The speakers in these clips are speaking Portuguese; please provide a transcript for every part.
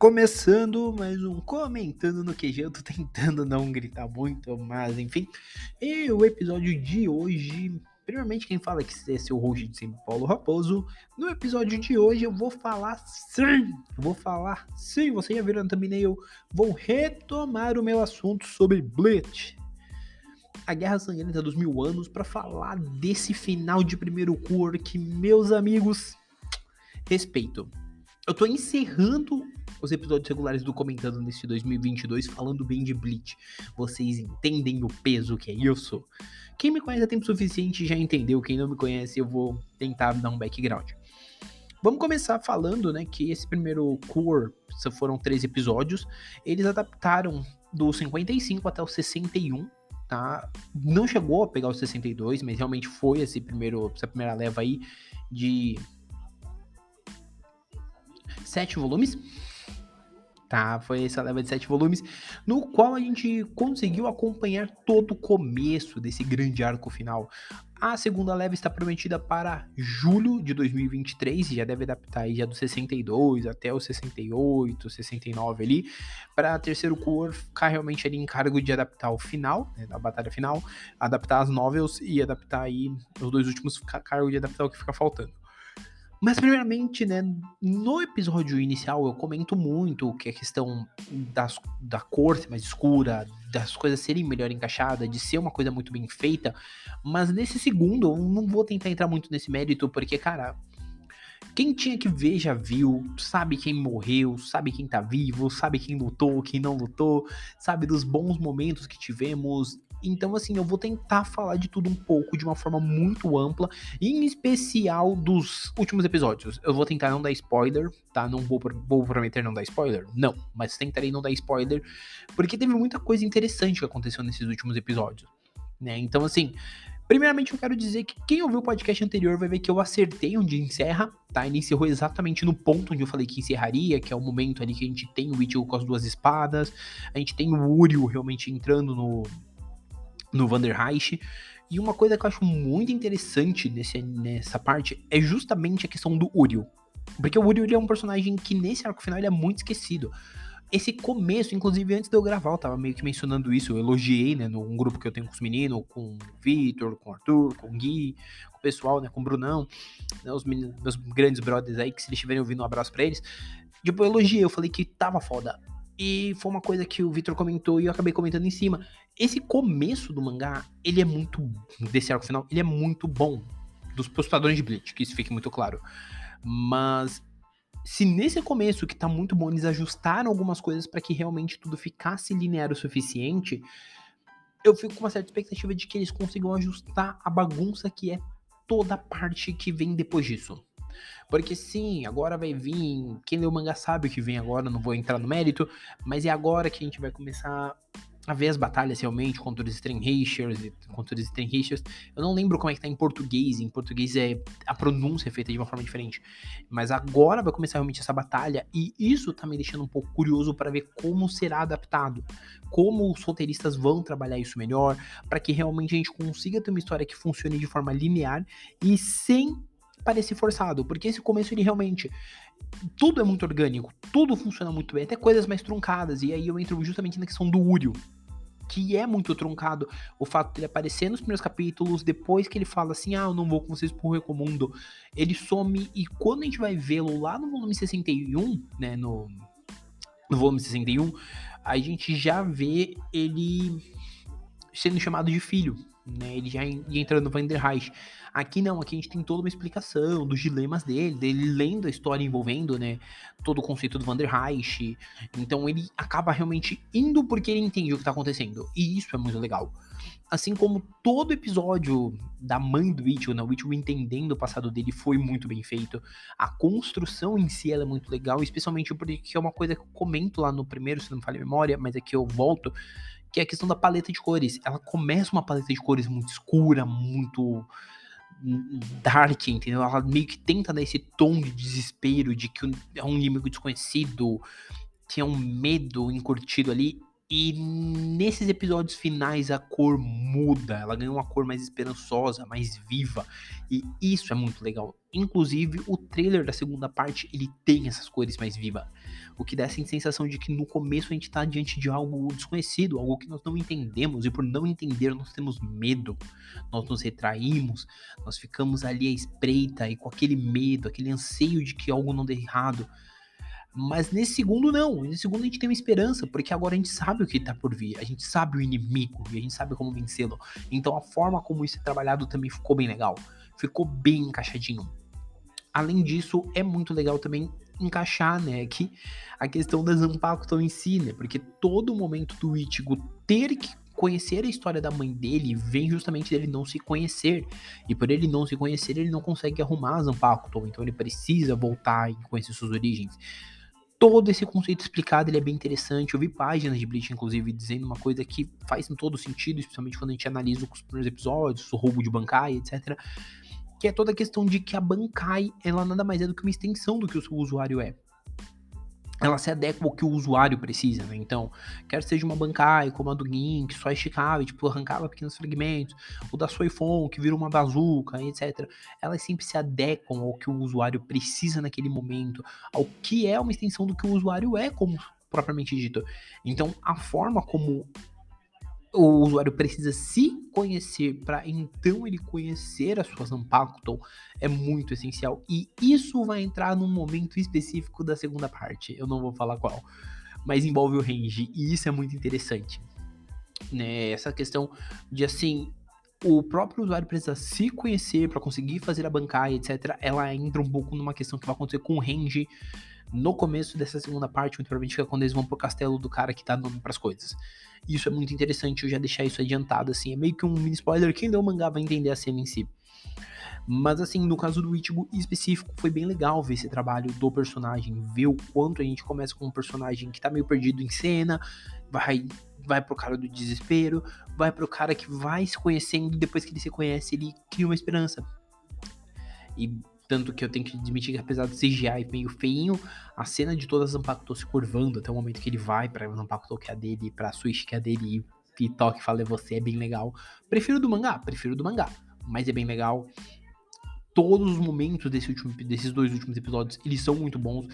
Começando mais um comentando no QG, eu tô tentando não gritar muito, mas enfim. E o episódio de hoje, primeiramente quem fala que esse é o host de sempre, Paulo Raposo. No episódio de hoje eu vou falar sim, eu vou falar sim, você já viram no thumbnail, vou retomar o meu assunto sobre Bleach. A Guerra Sangrenta dos Mil Anos para falar desse final de primeiro cor que, meus amigos, respeito. Eu tô encerrando os episódios regulares do Comentando nesse 2022 falando bem de Bleach. Vocês entendem o peso que é isso? Quem me conhece há tempo suficiente já entendeu. Quem não me conhece, eu vou tentar dar um background. Vamos começar falando, né, que esse primeiro core, foram três episódios, eles adaptaram do 55 até o 61, tá? Não chegou a pegar o 62, mas realmente foi esse primeiro, essa primeira leva aí de sete volumes. Tá, foi essa leva de sete volumes, no qual a gente conseguiu acompanhar todo o começo desse grande arco final. A segunda leva está prometida para julho de 2023, e já deve adaptar aí já do 62 até o 68, 69 ali, para terceiro cor ficar realmente ali em cargo de adaptar o final, né, da batalha final, adaptar as novels e adaptar aí os dois últimos ficar cargo de adaptar o que fica faltando. Mas, primeiramente, né, no episódio inicial eu comento muito que a questão das, da cor ser mais escura, das coisas serem melhor encaixadas, de ser uma coisa muito bem feita. Mas nesse segundo eu não vou tentar entrar muito nesse mérito, porque, cara, quem tinha que ver já viu, sabe quem morreu, sabe quem tá vivo, sabe quem lutou, quem não lutou, sabe dos bons momentos que tivemos então, assim, eu vou tentar falar de tudo um pouco de uma forma muito ampla, em especial dos últimos episódios. Eu vou tentar não dar spoiler, tá? Não vou, vou prometer não dar spoiler, não, mas tentarei não dar spoiler, porque teve muita coisa interessante que aconteceu nesses últimos episódios, né? Então, assim, Primeiramente, eu quero dizer que quem ouviu o podcast anterior vai ver que eu acertei onde encerra, tá? Ele encerrou exatamente no ponto onde eu falei que encerraria, que é o momento ali que a gente tem o Ichigo com as duas espadas, a gente tem o Uryu realmente entrando no, no Vander Reich. E uma coisa que eu acho muito interessante nesse, nessa parte é justamente a questão do Uriel. Porque o Uriel é um personagem que nesse arco final ele é muito esquecido. Esse começo, inclusive antes de eu gravar, eu tava meio que mencionando isso, eu elogiei, né, num grupo que eu tenho com os meninos, com o Vitor, com o Arthur, com o Gui, com o pessoal, né, com o Brunão, né, os meninos, meus grandes brothers aí, que se eles estiverem ouvindo, um abraço pra eles. Tipo, eu elogiei, eu falei que tava foda. E foi uma coisa que o Victor comentou e eu acabei comentando em cima. Esse começo do mangá, ele é muito. Desse arco final, ele é muito bom. Dos, pros padrões de Bleach, que isso fique muito claro. Mas. Se nesse começo, que tá muito bom, eles ajustaram algumas coisas para que realmente tudo ficasse linear o suficiente, eu fico com uma certa expectativa de que eles consigam ajustar a bagunça que é toda a parte que vem depois disso. Porque sim, agora vai vir. Quem lê o mangá sabe o que vem agora, não vou entrar no mérito, mas é agora que a gente vai começar a ver as batalhas realmente contra os Stranhashers, contra os Stranhashers. Eu não lembro como é que tá em português, em português é a pronúncia é feita de uma forma diferente. Mas agora vai começar realmente essa batalha e isso tá me deixando um pouco curioso para ver como será adaptado, como os roteiristas vão trabalhar isso melhor, para que realmente a gente consiga ter uma história que funcione de forma linear e sem parecer forçado, porque esse começo ele realmente tudo é muito orgânico, tudo funciona muito bem, até coisas mais truncadas, e aí eu entro justamente na questão do Uriel, que é muito truncado o fato dele aparecer nos primeiros capítulos, depois que ele fala assim, ah, eu não vou com vocês pro Recomundo, ele some, e quando a gente vai vê-lo lá no volume 61, né, no, no volume 61, a gente já vê ele sendo chamado de filho, né, ele já entrando no Vanderreich. Aqui não, aqui a gente tem toda uma explicação dos dilemas dele, dele lendo a história envolvendo, né, todo o conceito do Vanderreich. Então ele acaba realmente indo porque ele entende o que tá acontecendo. E isso é muito legal. Assim como todo episódio da mãe do Ichigo, né, o Ichigo entendendo o passado dele foi muito bem feito. A construção em si é muito legal, especialmente porque é uma coisa que eu comento lá no primeiro, se não me falha a memória, mas aqui eu volto, que é a questão da paleta de cores. Ela começa uma paleta de cores muito escura, muito dark, entendeu? Ela meio que tenta dar esse tom de desespero, de que é um inimigo desconhecido, tinha um medo encurtido ali. E nesses episódios finais a cor muda, ela ganha uma cor mais esperançosa, mais viva, e isso é muito legal. Inclusive, o trailer da segunda parte, ele tem essas cores mais vivas, o que dá essa sensação de que no começo a gente tá diante de algo desconhecido, algo que nós não entendemos, e por não entender nós temos medo, nós nos retraímos, nós ficamos ali à espreita e com aquele medo, aquele anseio de que algo não dê errado. Mas nesse segundo, não. Nesse segundo a gente tem uma esperança, porque agora a gente sabe o que tá por vir. A gente sabe o inimigo e a gente sabe como vencê-lo. Então a forma como isso é trabalhado também ficou bem legal. Ficou bem encaixadinho. Além disso, é muito legal também encaixar, né, aqui a questão da Zanpakuto em si, né? Porque todo momento do Ichigo ter que conhecer a história da mãe dele vem justamente dele não se conhecer. E por ele não se conhecer, ele não consegue arrumar a. Então ele precisa voltar e conhecer suas origens todo esse conceito explicado, ele é bem interessante. Eu vi páginas de Bleach, inclusive, dizendo uma coisa que faz todo sentido, especialmente quando a gente analisa os primeiros episódios, o roubo de Bankai, etc. Que é toda a questão de que a Bankai, ela nada mais é do que uma extensão do que o seu usuário é ela se adequa ao que o usuário precisa, né? Então, quer seja uma Bankai, como a do Gin, que só esticava e, tipo, arrancava pequenos fragmentos, o da Soifon, que vira uma bazuca, etc. Elas sempre se adequam ao que o usuário precisa naquele momento, ao que é uma extensão do que o usuário é, como propriamente dito. Então, a forma como o usuário precisa se conhecer para então ele conhecer as suas Unpacto é muito essencial. E isso vai entrar num momento específico da segunda parte. Eu não vou falar qual. Mas envolve o range. E isso é muito interessante. Né? Essa questão de assim. O próprio usuário precisa se conhecer para conseguir fazer a bancada, etc. Ela entra um pouco numa questão que vai acontecer com o range no começo dessa segunda parte, muito provavelmente é quando eles vão pro castelo do cara que tá nome pras coisas. Isso é muito interessante, eu já deixar isso adiantado, assim, é meio que um mini spoiler, quem leu o mangá vai entender a cena em si. Mas assim, no caso do Ichigo específico, foi bem legal ver esse trabalho do personagem, ver o quanto a gente começa com um personagem que tá meio perdido em cena, vai vai pro cara do desespero, vai pro cara que vai se conhecendo, e depois que ele se conhece, ele cria uma esperança. E tanto que eu tenho que admitir que apesar do CGI meio feinho, a cena de todas as Zanpakuto se curvando até o momento que ele vai pra Zanpakuto que é a dele, pra Switch que é a dele e toque fala é você, é bem legal. Prefiro do mangá, prefiro do mangá, mas é bem legal. Todos os momentos desse último, desses dois últimos episódios, eles são muito bons.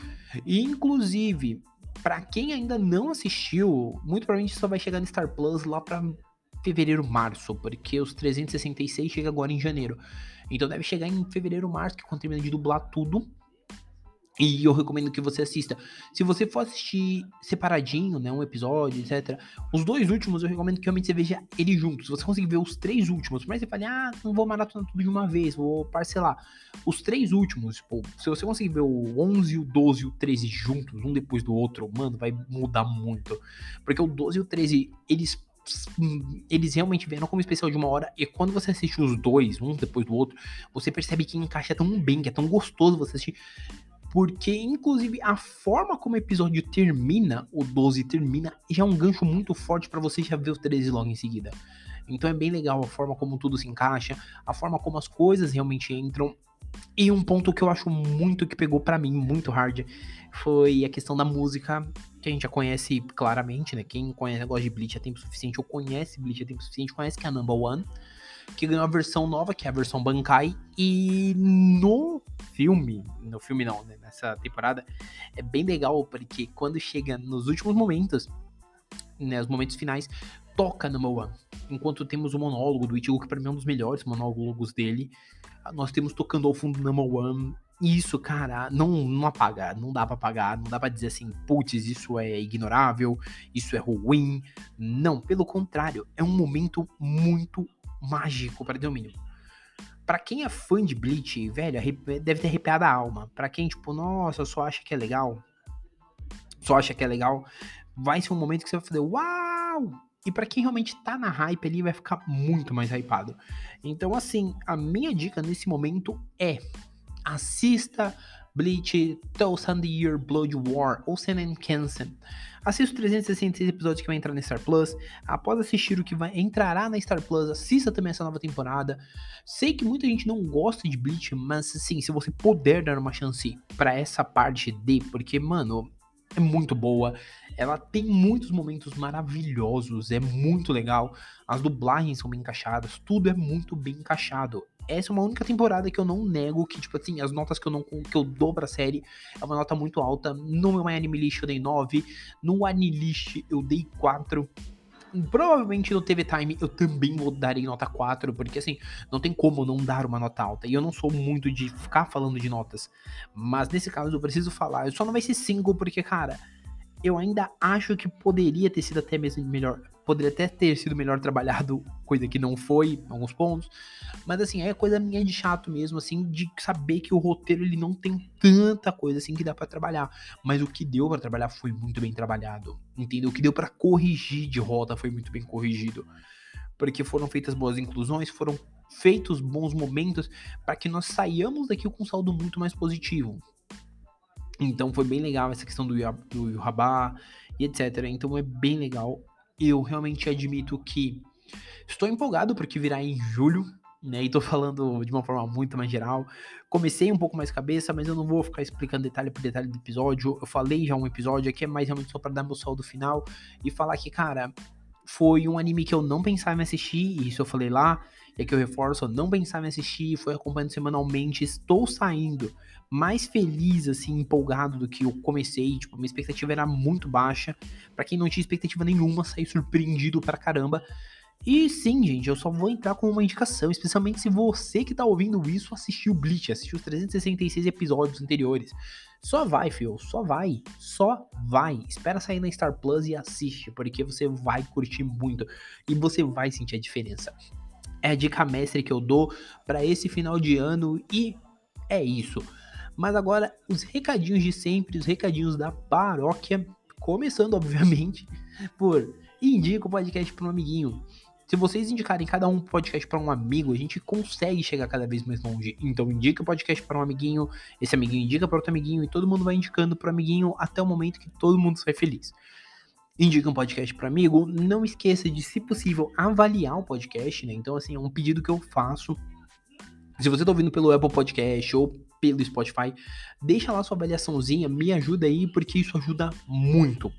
E, inclusive, para quem ainda não assistiu, muito provavelmente só vai chegar no Star Plus lá pra fevereiro, março, porque os 366 chega agora em janeiro. Então deve chegar em fevereiro, março, que é quando termina de dublar tudo. E eu recomendo que você assista. Se você for assistir separadinho, né, um episódio, etc. Os dois últimos eu recomendo que realmente você veja eles juntos. Se você conseguir ver os três últimos, mas você fale, ah, não vou maratonar tudo de uma vez, vou parcelar. Os três últimos, tipo, se você conseguir ver o 11, o 12 e o 13 juntos, um depois do outro, mano, vai mudar muito. Porque o 12 e o 13, eles eles realmente vieram como especial de uma hora, e quando você assiste os dois, um depois do outro, você percebe que encaixa tão bem, que é tão gostoso você assistir. Porque, inclusive, a forma como o episódio termina, o 12 termina, já é um gancho muito forte para você já ver os 13 logo em seguida. Então é bem legal a forma como tudo se encaixa, a forma como as coisas realmente entram. E um ponto que eu acho muito que pegou para mim, muito hard, foi a questão da música, que a gente já conhece claramente, né? Quem conhece negócio de Bleach há tempo suficiente, ou conhece Bleach há tempo suficiente, conhece que é a Number One, que ganhou a versão nova, que é a versão Bankai, e no filme, no filme não, né? Nessa temporada, é bem legal, porque quando chega nos últimos momentos, né, os momentos finais, toca Number One. Enquanto temos o monólogo do Ichigo, que pra mim é um dos melhores monólogos dele, nós temos tocando ao fundo Number One isso, cara, não, não apaga, não dá para apagar, não dá para dizer assim, putz, isso é ignorável, isso é ruim. Não, pelo contrário, é um momento muito mágico para o mínimo. Pra quem é fã de Bleach, velho, deve ter arrepiado a alma. Pra quem, tipo, nossa, só acha que é legal, só acha que é legal, vai ser um momento que você vai fazer, uau! E para quem realmente tá na hype ali, vai ficar muito mais hypado. Então, assim, a minha dica nesse momento é assista Bleach, Thousand Year Blood War ou Sennen Kensen. Assista os 366 episódios que vai entrar na Star Plus. Após assistir o que vai entrará na Star Plus, assista também essa nova temporada. Sei que muita gente não gosta de Bleach, mas sim, se você puder dar uma chance para essa parte de, porque mano, é muito boa, ela tem muitos momentos maravilhosos, é muito legal. As dublagens são bem encaixadas, tudo é muito bem encaixado. Essa é uma única temporada que eu não nego que, tipo assim, as notas que eu não que eu dou pra série é uma nota muito alta. No meu Anime List eu dei 9, no Anilist eu dei 4. Provavelmente no TV Time eu também vou dar em nota 4, porque assim, não tem como não dar uma nota alta. E eu não sou muito de ficar falando de notas. Mas nesse caso eu preciso falar. Eu só não vai ser 5, porque, cara, eu ainda acho que poderia ter sido até mesmo melhor. Poderia até ter sido melhor trabalhado, coisa que não foi, em alguns pontos. Mas assim, é coisa minha de chato mesmo, assim, de saber que o roteiro ele não tem tanta coisa assim que dá para trabalhar. Mas o que deu para trabalhar foi muito bem trabalhado. Entendeu? O que deu para corrigir de rota foi muito bem corrigido. Porque foram feitas boas inclusões, foram feitos bons momentos para que nós saiamos daqui com um saldo muito mais positivo. Então foi bem legal essa questão do, Yuhabá e etc. Então é bem legal. Eu realmente admito que estou empolgado porque virá em julho, né? E tô falando de uma forma muito mais geral. Comecei um pouco mais cabeça, mas eu não vou ficar explicando detalhe por detalhe do episódio. Eu falei já um episódio aqui, é mais realmente só para dar meu saldo final e falar que, cara, foi um anime que eu não pensava em assistir, e isso eu falei lá, e aqui eu reforço, eu não pensava em assistir, foi acompanhando semanalmente, estou saindo mais feliz, assim, empolgado do que eu comecei. Tipo, minha expectativa era muito baixa. para quem não tinha expectativa nenhuma, saí surpreendido pra caramba. E sim, gente, eu só vou entrar com uma indicação, especialmente se você que tá ouvindo isso assistiu Bleach, assistiu os 366 episódios anteriores. Só vai, fio, só vai, só vai. Espera sair na Star Plus e assiste, porque você vai curtir muito e você vai sentir a diferença. É a dica mestre que eu dou para esse final de ano e é isso. Mas agora, os recadinhos de sempre, os recadinhos da paróquia, começando, obviamente, por indica o podcast para um amiguinho. Se vocês indicarem cada um podcast para um amigo, a gente consegue chegar cada vez mais longe. Então indica o podcast para um amiguinho, esse amiguinho indica para outro amiguinho e todo mundo vai indicando para amiguinho até o momento que todo mundo sai feliz. Indica um podcast para amigo, não esqueça de, se possível, avaliar o podcast, né? Então assim, é um pedido que eu faço. Se você está ouvindo pelo Apple Podcast ou pelo Spotify. Deixa lá sua avaliaçãozinha, me ajuda aí, porque isso ajuda muito.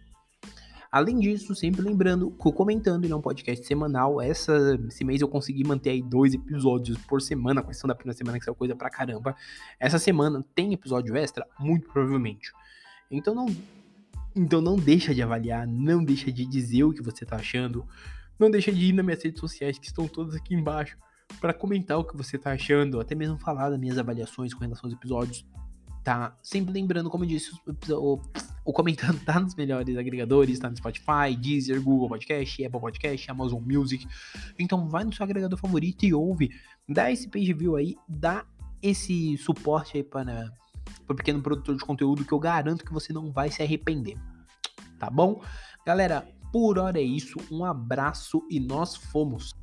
Além disso, sempre lembrando que o Comentando ele é um podcast semanal. Essa, esse mês eu consegui manter aí dois episódios por semana, com exceção da primeira semana, que saiu coisa pra caramba. Essa semana tem episódio extra? Muito provavelmente. Então não, então não deixa de avaliar, não deixa de dizer o que você tá achando. Não deixa de ir nas minhas redes sociais, que estão todas aqui embaixo para comentar o que você tá achando, até mesmo falar das minhas avaliações com relação aos episódios, tá? Sempre lembrando, como eu disse, o, o comentando tá nos melhores agregadores, tá no Spotify, Deezer, Google Podcast, Apple Podcast, Amazon Music. Então vai no seu agregador favorito e ouve, dá esse page view aí, dá esse suporte aí para o pequeno produtor de conteúdo que eu garanto que você não vai se arrepender. Tá bom? Galera, por hora é isso. Um abraço e nós fomos.